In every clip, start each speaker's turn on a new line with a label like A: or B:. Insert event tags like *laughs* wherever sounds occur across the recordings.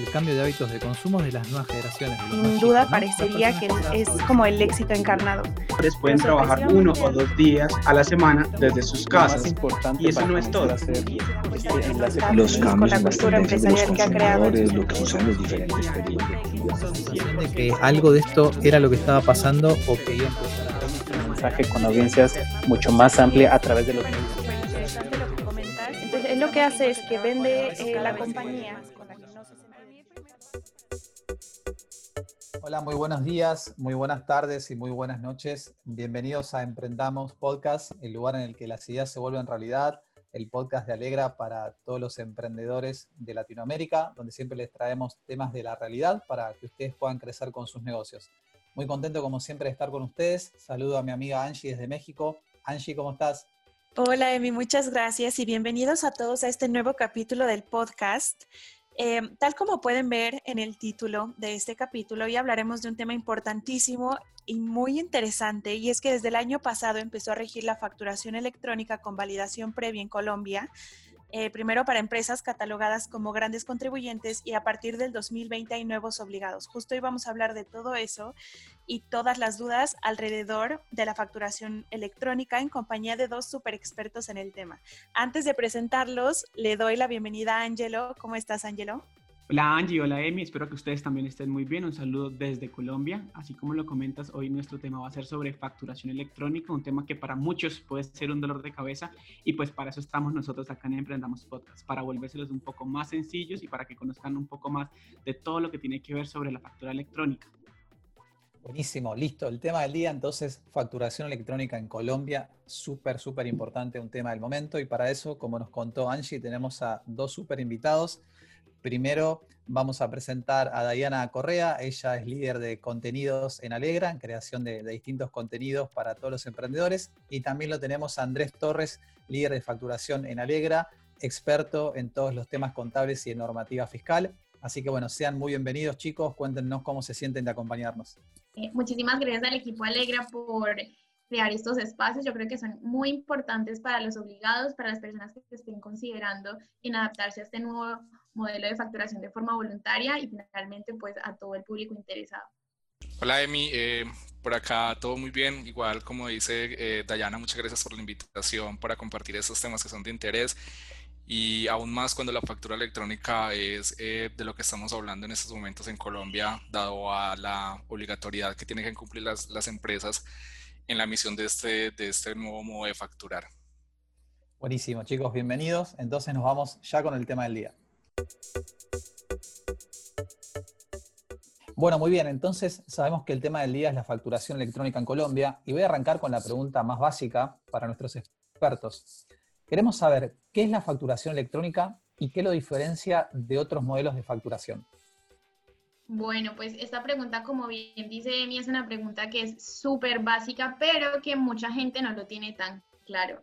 A: el cambio de hábitos de consumo de las nuevas generaciones.
B: Sin duda parecería que es como el éxito encarnado.
C: Pueden trabajar uno o dos días a la semana desde sus casas. Y eso no es todo.
D: Los cambios con la cultura empresarial que ha creado. Lo que sucede en los diferentes
A: de que algo de esto era lo que estaba pasando o que iba a empezar
E: a un mensaje con audiencias mucho más amplia a través de los medios.
B: Entonces, lo que hace es que vende eh, la compañía
A: Hola, muy buenos días, muy buenas tardes y muy buenas noches. Bienvenidos a Emprendamos Podcast, el lugar en el que las ideas se vuelven realidad, el podcast de Alegra para todos los emprendedores de Latinoamérica, donde siempre les traemos temas de la realidad para que ustedes puedan crecer con sus negocios. Muy contento como siempre de estar con ustedes. Saludo a mi amiga Angie desde México. Angie, ¿cómo estás?
B: Hola Emi, muchas gracias y bienvenidos a todos a este nuevo capítulo del podcast. Em, tal como pueden ver en el título de este capítulo, hoy hablaremos de un tema importantísimo y muy interesante, y es que desde el año pasado empezó a regir la facturación electrónica con validación previa en Colombia, eh, primero para empresas catalogadas como grandes contribuyentes y a partir del 2020 hay nuevos obligados. Justo hoy vamos a hablar de todo eso y todas las dudas alrededor de la facturación electrónica en compañía de dos super expertos en el tema. Antes de presentarlos, le doy la bienvenida a Angelo. ¿Cómo estás, Angelo?
C: Hola Angie, hola Emi, espero que ustedes también estén muy bien. Un saludo desde Colombia. Así como lo comentas, hoy nuestro tema va a ser sobre facturación electrónica, un tema que para muchos puede ser un dolor de cabeza y pues para eso estamos nosotros acá en Emprendamos Podcast, para volvérselos un poco más sencillos y para que conozcan un poco más de todo lo que tiene que ver sobre la factura electrónica.
A: Buenísimo, listo. El tema del día, entonces, facturación electrónica en Colombia, súper, súper importante, un tema del momento. Y para eso, como nos contó Angie, tenemos a dos súper invitados. Primero vamos a presentar a Diana Correa, ella es líder de contenidos en Alegra, en creación de, distintos contenidos para todos los emprendedores. Y también lo tenemos a Andrés Torres, líder de facturación en Alegra, experto en todos los temas contables y en normativa fiscal. Así que bueno, sean muy bienvenidos chicos, cuéntenos cómo se sienten de acompañarnos.
F: Eh, muchísimas gracias al equipo Alegra por crear estos espacios. Yo creo que son muy importantes para los obligados, para las personas que estén considerando en adaptarse a este nuevo modelo de facturación de forma voluntaria y finalmente pues a todo el público interesado.
G: Hola Emi, eh, por acá todo muy bien, igual como dice eh, Dayana, muchas gracias por la invitación para compartir estos temas que son de interés y aún más cuando la factura electrónica es eh, de lo que estamos hablando en estos momentos en Colombia, dado a la obligatoriedad que tienen que cumplir las, las empresas en la misión de este, de este nuevo modo de facturar.
A: Buenísimo, chicos, bienvenidos. Entonces nos vamos ya con el tema del día. Bueno, muy bien, entonces sabemos que el tema del día es la facturación electrónica en Colombia y voy a arrancar con la pregunta más básica para nuestros expertos. Queremos saber qué es la facturación electrónica y qué lo diferencia de otros modelos de facturación.
F: Bueno, pues esta pregunta, como bien dice Emi, es una pregunta que es súper básica, pero que mucha gente no lo tiene tan claro.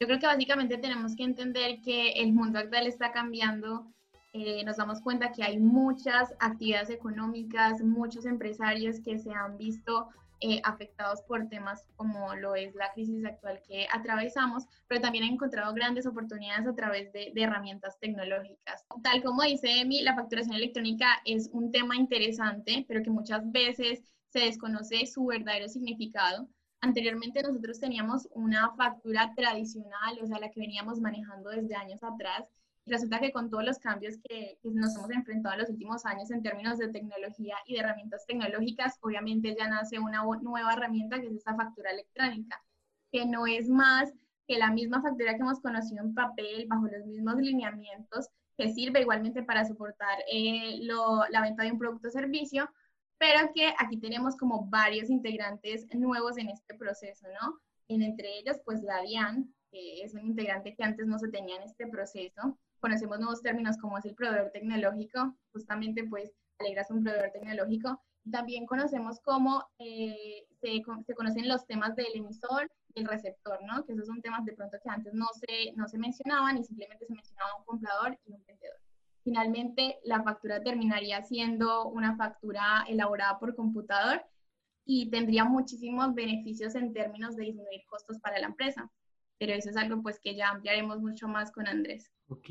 F: Yo creo que básicamente tenemos que entender que el mundo actual está cambiando eh, nos damos cuenta que hay muchas actividades económicas, muchos empresarios que se han visto eh, afectados por temas como lo es la crisis actual que atravesamos, pero también han encontrado grandes oportunidades a través de, de, herramientas tecnológicas. Tal como dice Emi, la facturación electrónica es un tema interesante, pero que muchas veces se desconoce su verdadero significado. Anteriormente nosotros teníamos una factura tradicional, o sea, la que veníamos manejando desde años atrás, resulta que con todos los cambios que, nos hemos enfrentado en los últimos años en términos de tecnología y de herramientas tecnológicas, obviamente ya nace una nueva herramienta que es esta factura electrónica, que no es más que la misma factura que hemos conocido en papel, bajo los mismos lineamientos, que sirve igualmente para soportar eh, la venta de un producto o servicio, pero que aquí tenemos como varios integrantes nuevos en este proceso, ¿no? En, entre ellos, pues la DIAN, que es un integrante que antes no se tenía en este proceso, conocemos nuevos términos como es el proveedor tecnológico, justamente pues Alegra es un proveedor tecnológico. También conocemos cómo eh, se, se, conocen los temas del emisor y el receptor, ¿no? Que esos son temas de pronto que antes no se, no se mencionaban y simplemente se mencionaba un comprador y un vendedor. Finalmente, la factura terminaría siendo una factura elaborada por computador y tendría muchísimos beneficios en términos de disminuir costos para la empresa. Pero eso es algo pues que ya ampliaremos mucho más con Andrés.
C: Ok,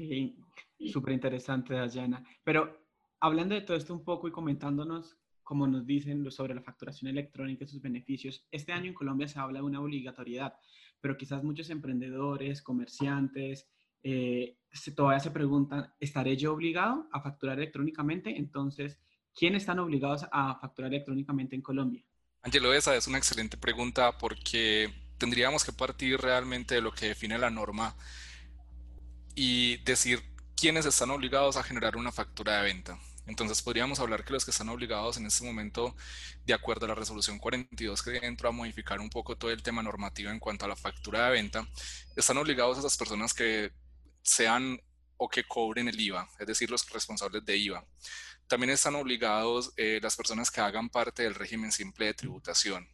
C: súper interesante, Dayana. Pero hablando de todo esto un poco y comentándonos, como nos dicen sobre la facturación electrónica y sus beneficios, este año en Colombia se habla de una obligatoriedad, pero quizás muchos emprendedores, comerciantes, eh, todavía se preguntan, ¿estaré yo obligado a facturar electrónicamente? Entonces, ¿quiénes están obligados a facturar electrónicamente en Colombia?
G: Angelo, esa es una excelente pregunta porque tendríamos que partir realmente de lo que define la norma y decir quiénes están obligados a generar una factura de venta. Entonces podríamos hablar que los que están obligados en este momento, de acuerdo a la resolución 42 que entró a modificar un poco todo el tema normativo en cuanto a la factura de venta, están obligados a esas personas que sean o que cobren el IVA, es decir, los responsables de IVA. También están obligados eh, las personas que hagan parte del régimen simple de tributación.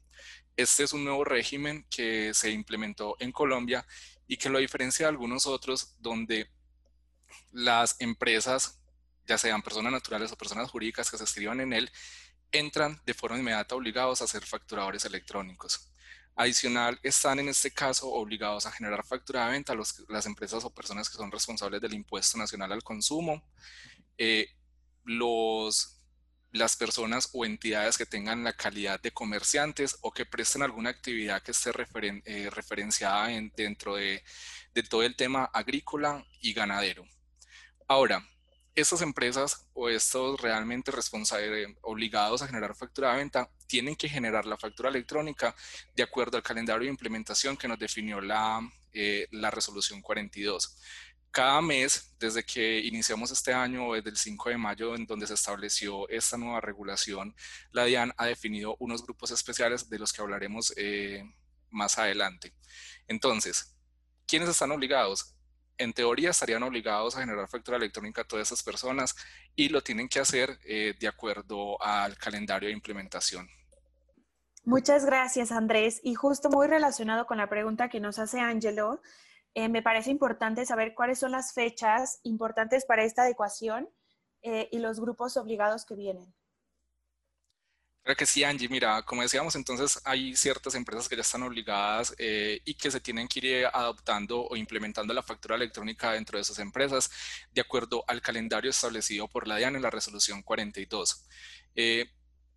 G: Este es un nuevo régimen que se implementó en Colombia y que lo diferencia de algunos otros donde las empresas, ya sean personas naturales o personas jurídicas que se escriban en él, entran de forma inmediata obligados a ser facturadores electrónicos. Adicional, están en este caso obligados a generar factura de venta los, las empresas o personas que son responsables del impuesto nacional al consumo, eh, los, las personas o entidades que tengan la calidad de comerciantes o que presten alguna actividad que esté eh, referenciada dentro de, todo el tema agrícola y ganadero. Ahora, estas empresas o estos realmente responsables, obligados a generar factura de venta, tienen que generar la factura electrónica de acuerdo al calendario de implementación que nos definió la, eh, la resolución 42. Cada mes, desde que iniciamos este año, desde el 5 de mayo, en donde se estableció esta nueva regulación, la DIAN ha definido unos grupos especiales de los que hablaremos eh, más adelante. Entonces, ¿quiénes están obligados? en teoría estarían obligados a generar factura electrónica a todas esas personas y lo tienen que hacer eh, de acuerdo al calendario de implementación.
B: Muchas gracias, Andrés. Y justo muy relacionado con la pregunta que nos hace Angelo, eh, me parece importante saber cuáles son las fechas importantes para esta adecuación eh, y los grupos obligados que vienen.
G: Creo que sí, Angie. Mira, como decíamos, entonces hay ciertas empresas que ya están obligadas eh, y que se tienen que ir adoptando o implementando la factura electrónica dentro de esas empresas de acuerdo al calendario establecido por la DIAN en la resolución 42. Eh,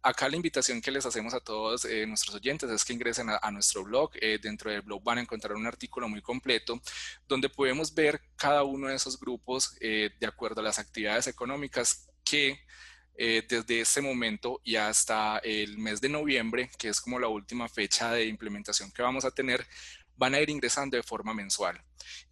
G: acá la invitación que les hacemos a todos eh, nuestros oyentes es que ingresen a, nuestro blog. dentro del blog van a encontrar un artículo muy completo donde podemos ver cada uno de esos grupos de acuerdo a las actividades económicas que eh, desde ese momento y hasta el mes de noviembre, que es como la última fecha de implementación que vamos a tener, van a ir ingresando de forma mensual.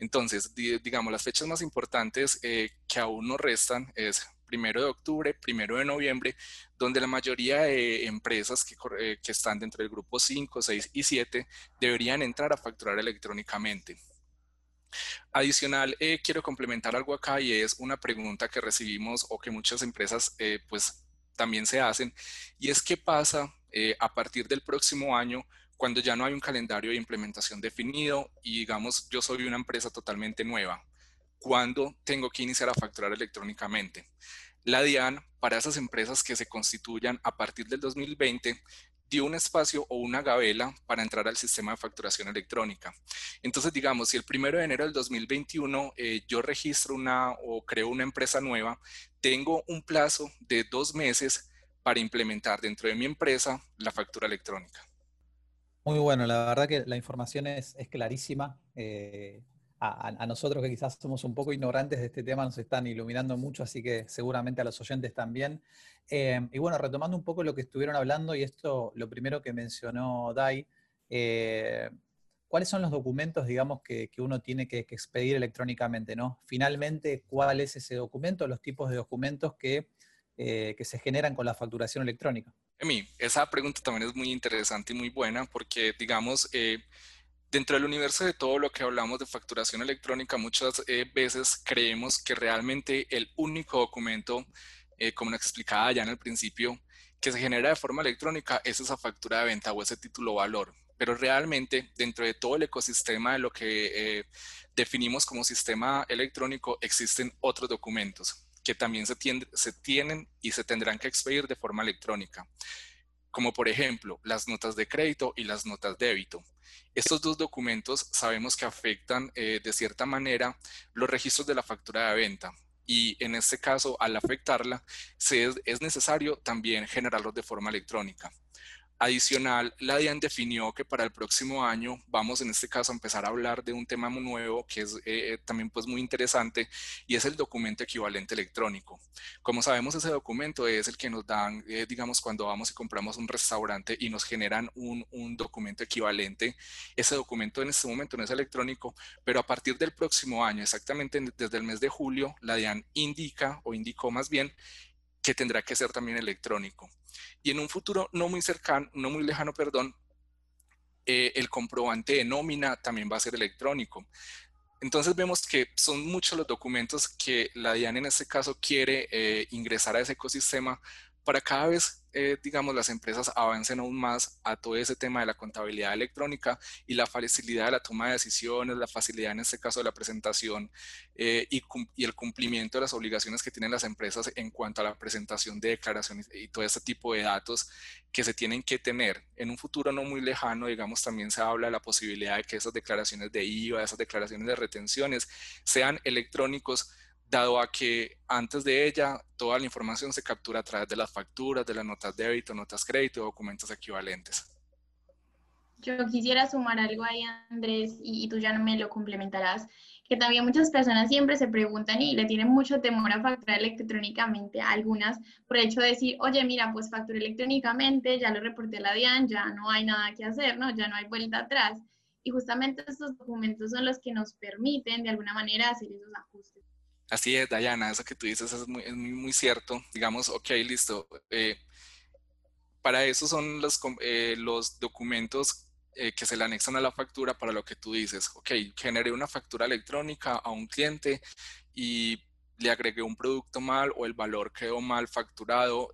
G: Entonces, digamos, las fechas más importantes eh, que aún nos restan es primero de octubre, primero de noviembre, donde la mayoría de empresas que, eh, están dentro del grupo 5, 6 y 7 deberían entrar a facturar electrónicamente. Adicional, eh, quiero complementar algo acá y es una pregunta que recibimos o que muchas empresas eh, pues también se hacen y es qué pasa a partir del próximo año cuando ya no hay un calendario de implementación definido y digamos yo soy una empresa totalmente nueva. ¿Cuándo tengo que iniciar a facturar electrónicamente? La DIAN, para esas empresas que se constituyan a partir del 2020, dio un espacio o una gabela para entrar al sistema de facturación electrónica. Entonces, digamos, si el primero de enero del 2021 eh, yo registro una o creo una empresa nueva, tengo un plazo de dos meses para implementar dentro de mi empresa la factura electrónica.
A: Muy bueno, la verdad que la información es, clarísima. Eh, a, nosotros que quizás somos un poco ignorantes de este tema nos están iluminando mucho, así que seguramente a los oyentes también. Eh, y bueno, retomando un poco lo que estuvieron hablando, y esto lo primero que mencionó Dai, eh, ¿cuáles son los documentos, digamos, que, uno tiene que, expedir electrónicamente? ¿no? Finalmente, ¿cuál es ese documento, los tipos de documentos que, eh, que se generan con la facturación electrónica?
G: Emi, esa pregunta también es muy interesante y muy buena porque, digamos, dentro del universo de todo lo que hablamos de facturación electrónica, muchas eh, veces creemos que realmente el único documento, eh, como nos explicaba ya en el principio, que se genera de forma electrónica es esa factura de venta o ese título valor. Pero realmente dentro de todo el ecosistema de lo que eh, definimos como sistema electrónico existen otros documentos que también se, se tienen y se tendrán que expedir de forma electrónica como por ejemplo las notas de crédito y las notas de débito. Estos dos documentos sabemos que afectan eh, de cierta manera los registros de la factura de venta. y en este caso, al afectarla, es necesario también generarlos de forma electrónica. Adicional, la DIAN definió que para el próximo año vamos en este caso a empezar a hablar de un tema nuevo que es eh, también pues muy interesante y es el documento equivalente electrónico. Como sabemos ese documento es el que nos dan, eh, digamos, cuando vamos y compramos un restaurante y nos generan un, un documento equivalente. Ese documento en este momento no es electrónico, pero a partir del próximo año, exactamente desde el mes de julio, la DIAN indica o indicó más bien que tendrá que ser también electrónico y en un futuro no muy cercano, no muy lejano, perdón, eh, el comprobante de nómina también va a ser electrónico. Entonces vemos que son muchos los documentos que la DIAN en este caso quiere eh, ingresar a ese ecosistema para cada vez eh, digamos, las empresas avancen aún más a todo ese tema de la contabilidad electrónica y la facilidad de la toma de decisiones, la facilidad en este caso de la presentación eh, y, el cumplimiento de las obligaciones que tienen las empresas en cuanto a la presentación de declaraciones y todo este tipo de datos que se tienen que tener. En un futuro no muy lejano, digamos, también se habla de la posibilidad de que esas declaraciones de IVA, esas declaraciones de retenciones sean electrónicos dado a que antes de ella toda la información se captura a través de las facturas, de las notas de débito, notas crédito, documentos equivalentes.
F: Yo quisiera sumar algo ahí, Andrés, y, tú ya me lo complementarás, que también muchas personas siempre se preguntan y le tienen mucho temor a facturar electrónicamente algunas por el hecho de decir, oye, mira, pues facturé electrónicamente, ya lo reporté a la DIAN, ya no hay nada que hacer, ¿no? Ya no hay vuelta atrás. Y justamente estos documentos son los que nos permiten de alguna manera hacer esos ajustes.
G: Así es, Dayana, eso que tú dices es muy, cierto. Digamos, ok, listo. Eh, para eso son los, eh, documentos eh, que se le anexan a la factura para lo que tú dices. Ok, generé una factura electrónica a un cliente y le agregué un producto mal o el valor quedó mal facturado.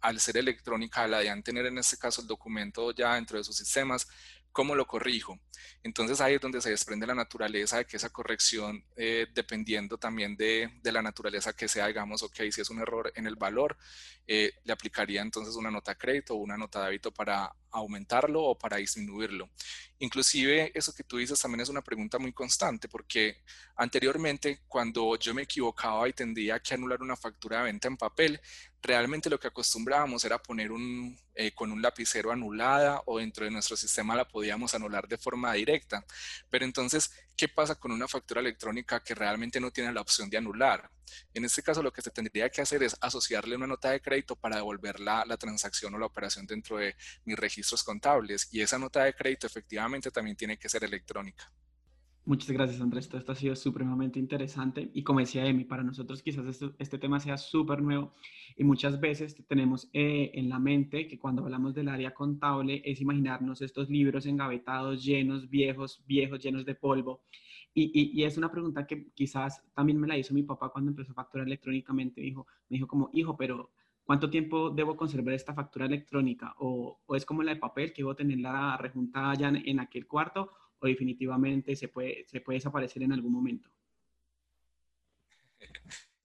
G: al ser electrónica, la de tener en este caso el documento ya dentro de sus sistemas, ¿Cómo lo corrijo? Entonces ahí es donde se desprende la naturaleza de que esa corrección, eh, dependiendo también de, de, la naturaleza que sea, digamos, ok, si es un error en el valor, eh, le aplicaría entonces una nota crédito o una nota de débito para aumentarlo o para disminuirlo. Inclusive eso que tú dices también es una pregunta muy constante porque anteriormente cuando yo me equivocaba y tendría que anular una factura de venta en papel, realmente lo que acostumbrábamos era poner un, eh, con un lapicero anulada o dentro de nuestro sistema la podíamos anular de forma directa. Pero entonces, ¿qué pasa con una factura electrónica que realmente no tiene la opción de anular? En este caso, lo que se tendría que hacer es asociarle una nota de crédito para devolver la, la transacción o la operación dentro de mis registros contables. Y esa nota de crédito efectivamente también tiene que ser electrónica.
C: Muchas gracias, Andrés. Esto ha sido supremamente interesante. Y como decía Emi, para nosotros quizás este, este tema sea súper nuevo y muchas veces tenemos eh, en la mente que cuando hablamos del área contable es imaginarnos estos libros engavetados, llenos, viejos, viejos, llenos de polvo. Y, y, es una pregunta que quizás también me la hizo mi papá cuando empezó a facturar electrónicamente. Dijo, me dijo como, hijo, pero ¿cuánto tiempo debo conservar esta factura electrónica? O, o es como la de papel, que debo tenerla rejuntada ya en, en aquel cuarto, o definitivamente se puede, se puede desaparecer en algún momento.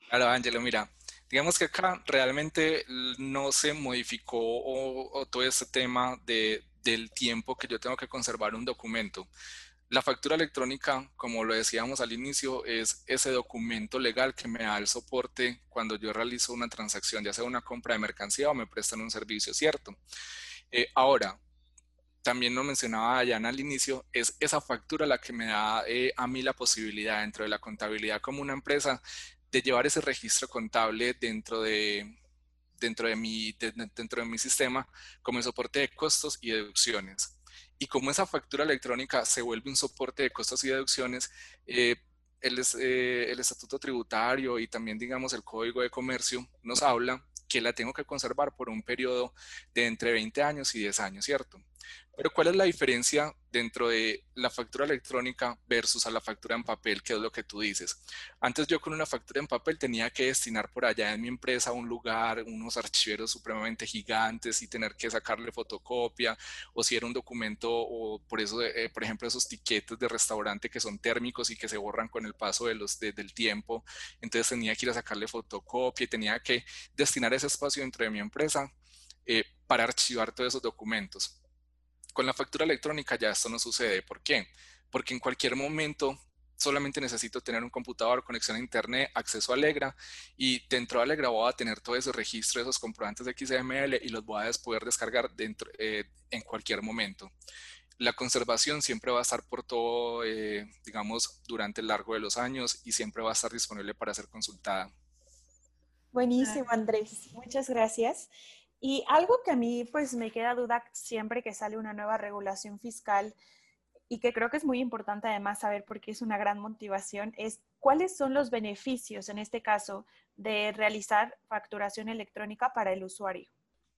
G: Claro, Ángelo, mira, digamos que acá realmente no se modificó todo este tema de, del tiempo que yo tengo que conservar un documento. La factura electrónica, como lo decíamos al inicio, es ese documento legal que me da el soporte cuando yo realizo una transacción, ya sea una compra de mercancía o me prestan un servicio, ¿cierto? Eh, ahora, también lo mencionaba Dayana al inicio, es esa factura la que me da eh, a mí la posibilidad dentro de la contabilidad como una empresa de llevar ese registro contable dentro de, dentro de, mi, dentro de mi sistema como soporte de costos y deducciones. Y como esa factura electrónica se vuelve un soporte de costos y deducciones, eh, el, eh, el estatuto tributario y también, digamos, el código de comercio nos habla que la tengo que conservar por un periodo de entre 20 años y 10 años, ¿cierto? Pero ¿cuál es la diferencia dentro de la factura electrónica versus a la factura en papel, que es lo que tú dices? Antes yo con una factura en papel tenía que destinar por allá en mi empresa un lugar, unos archiveros supremamente gigantes y tener que sacarle fotocopia, o si era un documento, o por eso, eh, por ejemplo, esos tiquetes de restaurante que son térmicos y que se borran con el paso del tiempo, entonces tenía que ir a sacarle fotocopia y tenía que destinar ese espacio dentro de mi empresa eh, para archivar todos esos documentos. Con la factura electrónica ya esto no sucede. ¿Por qué? Porque en cualquier momento solamente necesito tener un computador, conexión a internet, acceso a Alegra y dentro de Alegra voy a tener todo ese registro de esos comprobantes de XML y los voy a poder descargar dentro, eh, en cualquier momento. La conservación siempre va a estar por todo, eh, digamos, durante el largo de los años y siempre va a estar disponible para ser consultada.
B: Buenísimo, Andrés. Muchas gracias. Y algo que a mí pues me queda duda siempre que sale una nueva regulación fiscal y que creo que es muy importante además saber porque es una gran motivación, es cuáles son los beneficios en este caso de realizar facturación electrónica para el usuario.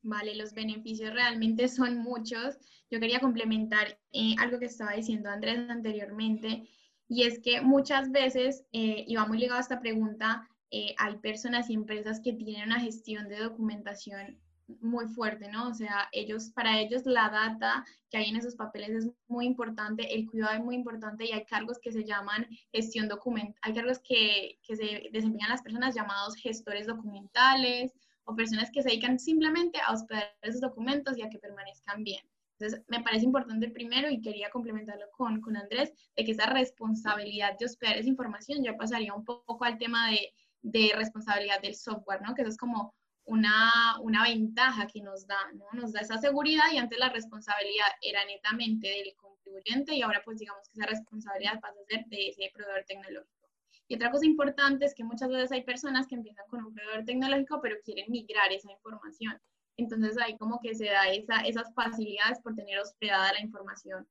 F: Vale, los beneficios realmente son muchos. Yo quería complementar eh, algo que estaba diciendo Andrés anteriormente, y es que muchas veces, eh, y va muy ligado a esta pregunta, eh, hay personas y empresas que tienen una gestión de documentación muy fuerte, ¿no? O sea, ellos, para ellos la data que hay en esos papeles es muy importante, el cuidado es muy importante y hay cargos que se llaman gestión documental, hay cargos que, que se desempeñan las personas llamados gestores documentales o personas que se dedican simplemente a hospedar esos documentos y a que permanezcan bien. Entonces, me parece importante primero y quería complementarlo con, con Andrés, de que esa responsabilidad de hospedar esa información ya pasaría un poco al tema de, de responsabilidad del software, ¿no? Que eso es como una, una, ventaja que nos da, ¿no? Nos da esa seguridad y antes la responsabilidad era netamente del contribuyente y ahora pues digamos que esa responsabilidad pasa a ser de ese proveedor tecnológico. Y otra cosa importante es que muchas veces hay personas que empiezan con un proveedor tecnológico pero quieren migrar esa información. Entonces ahí como que se da esa, esas facilidades por tener hospedada la información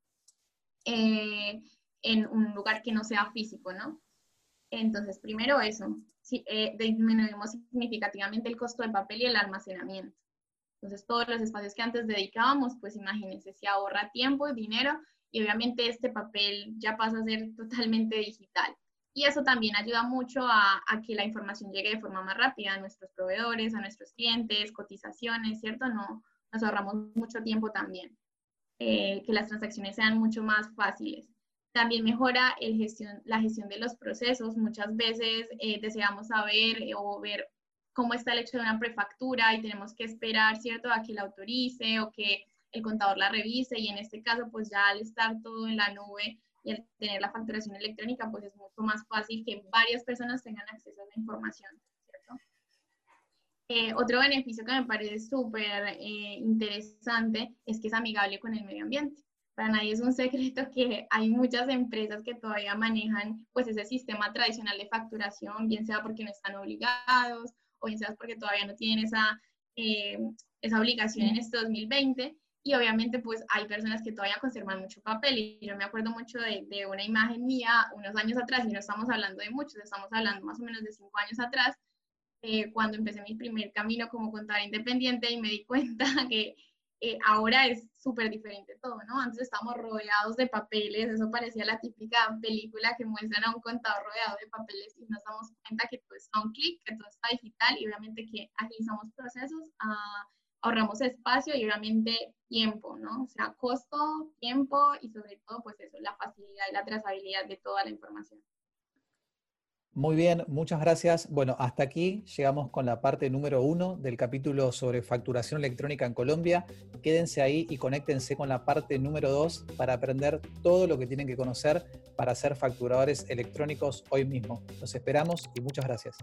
F: eh, en un lugar que no sea físico, ¿no? Entonces, primero eso eh, disminuimos significativamente el costo del papel y el almacenamiento. Entonces, todos los espacios que antes dedicábamos, pues imagínense, se ahorra tiempo, dinero y obviamente este papel ya pasa a ser *laughs* totalmente digital. Y eso también ayuda mucho a, que la información llegue de forma más rápida a nuestros proveedores, a nuestros clientes, cotizaciones, ¿cierto? No, nos ahorramos mucho tiempo también. Eh, que las transacciones sean mucho más fáciles. También mejora la gestión de los procesos. Muchas veces eh, deseamos saber eh, o ver cómo está el hecho de una prefactura y tenemos que esperar, ¿cierto?, a que la autorice o que el contador la revise y en este caso, pues ya al estar todo en la nube y al tener la facturación electrónica, pues es mucho más fácil que varias personas tengan acceso a la información. Eh, otro beneficio que me parece súper interesante es que es amigable con el medio ambiente para nadie es un secreto que hay muchas empresas que todavía manejan pues ese sistema tradicional de facturación, bien sea porque no están obligados o bien sea porque todavía no tienen esa, eh, esa obligación en este 2020. Y obviamente pues hay personas que todavía conservan mucho papel y yo me acuerdo mucho de, de una imagen mía unos años atrás y no estamos hablando de muchos, estamos hablando más o menos de cinco años atrás, eh, cuando empecé mi primer camino como contador independiente y me di cuenta *laughs* que eh, ahora es súper diferente todo, ¿no? Antes estábamos rodeados de papeles, eso parecía la típica película que muestran a un contador rodeado de papeles y nos damos cuenta que todo está un clic, que todo está digital y obviamente que agilizamos procesos, ah, ahorramos espacio y obviamente tiempo, ¿no? O sea, costo, tiempo y sobre todo, pues eso, la facilidad y la trazabilidad de toda la información.
A: Muy bien, muchas gracias. Bueno, hasta aquí llegamos con la parte número uno del capítulo sobre facturación electrónica en Colombia. Quédense ahí y conéctense con la parte número dos para aprender todo lo que tienen que conocer para ser facturadores electrónicos hoy mismo. Los esperamos y muchas gracias.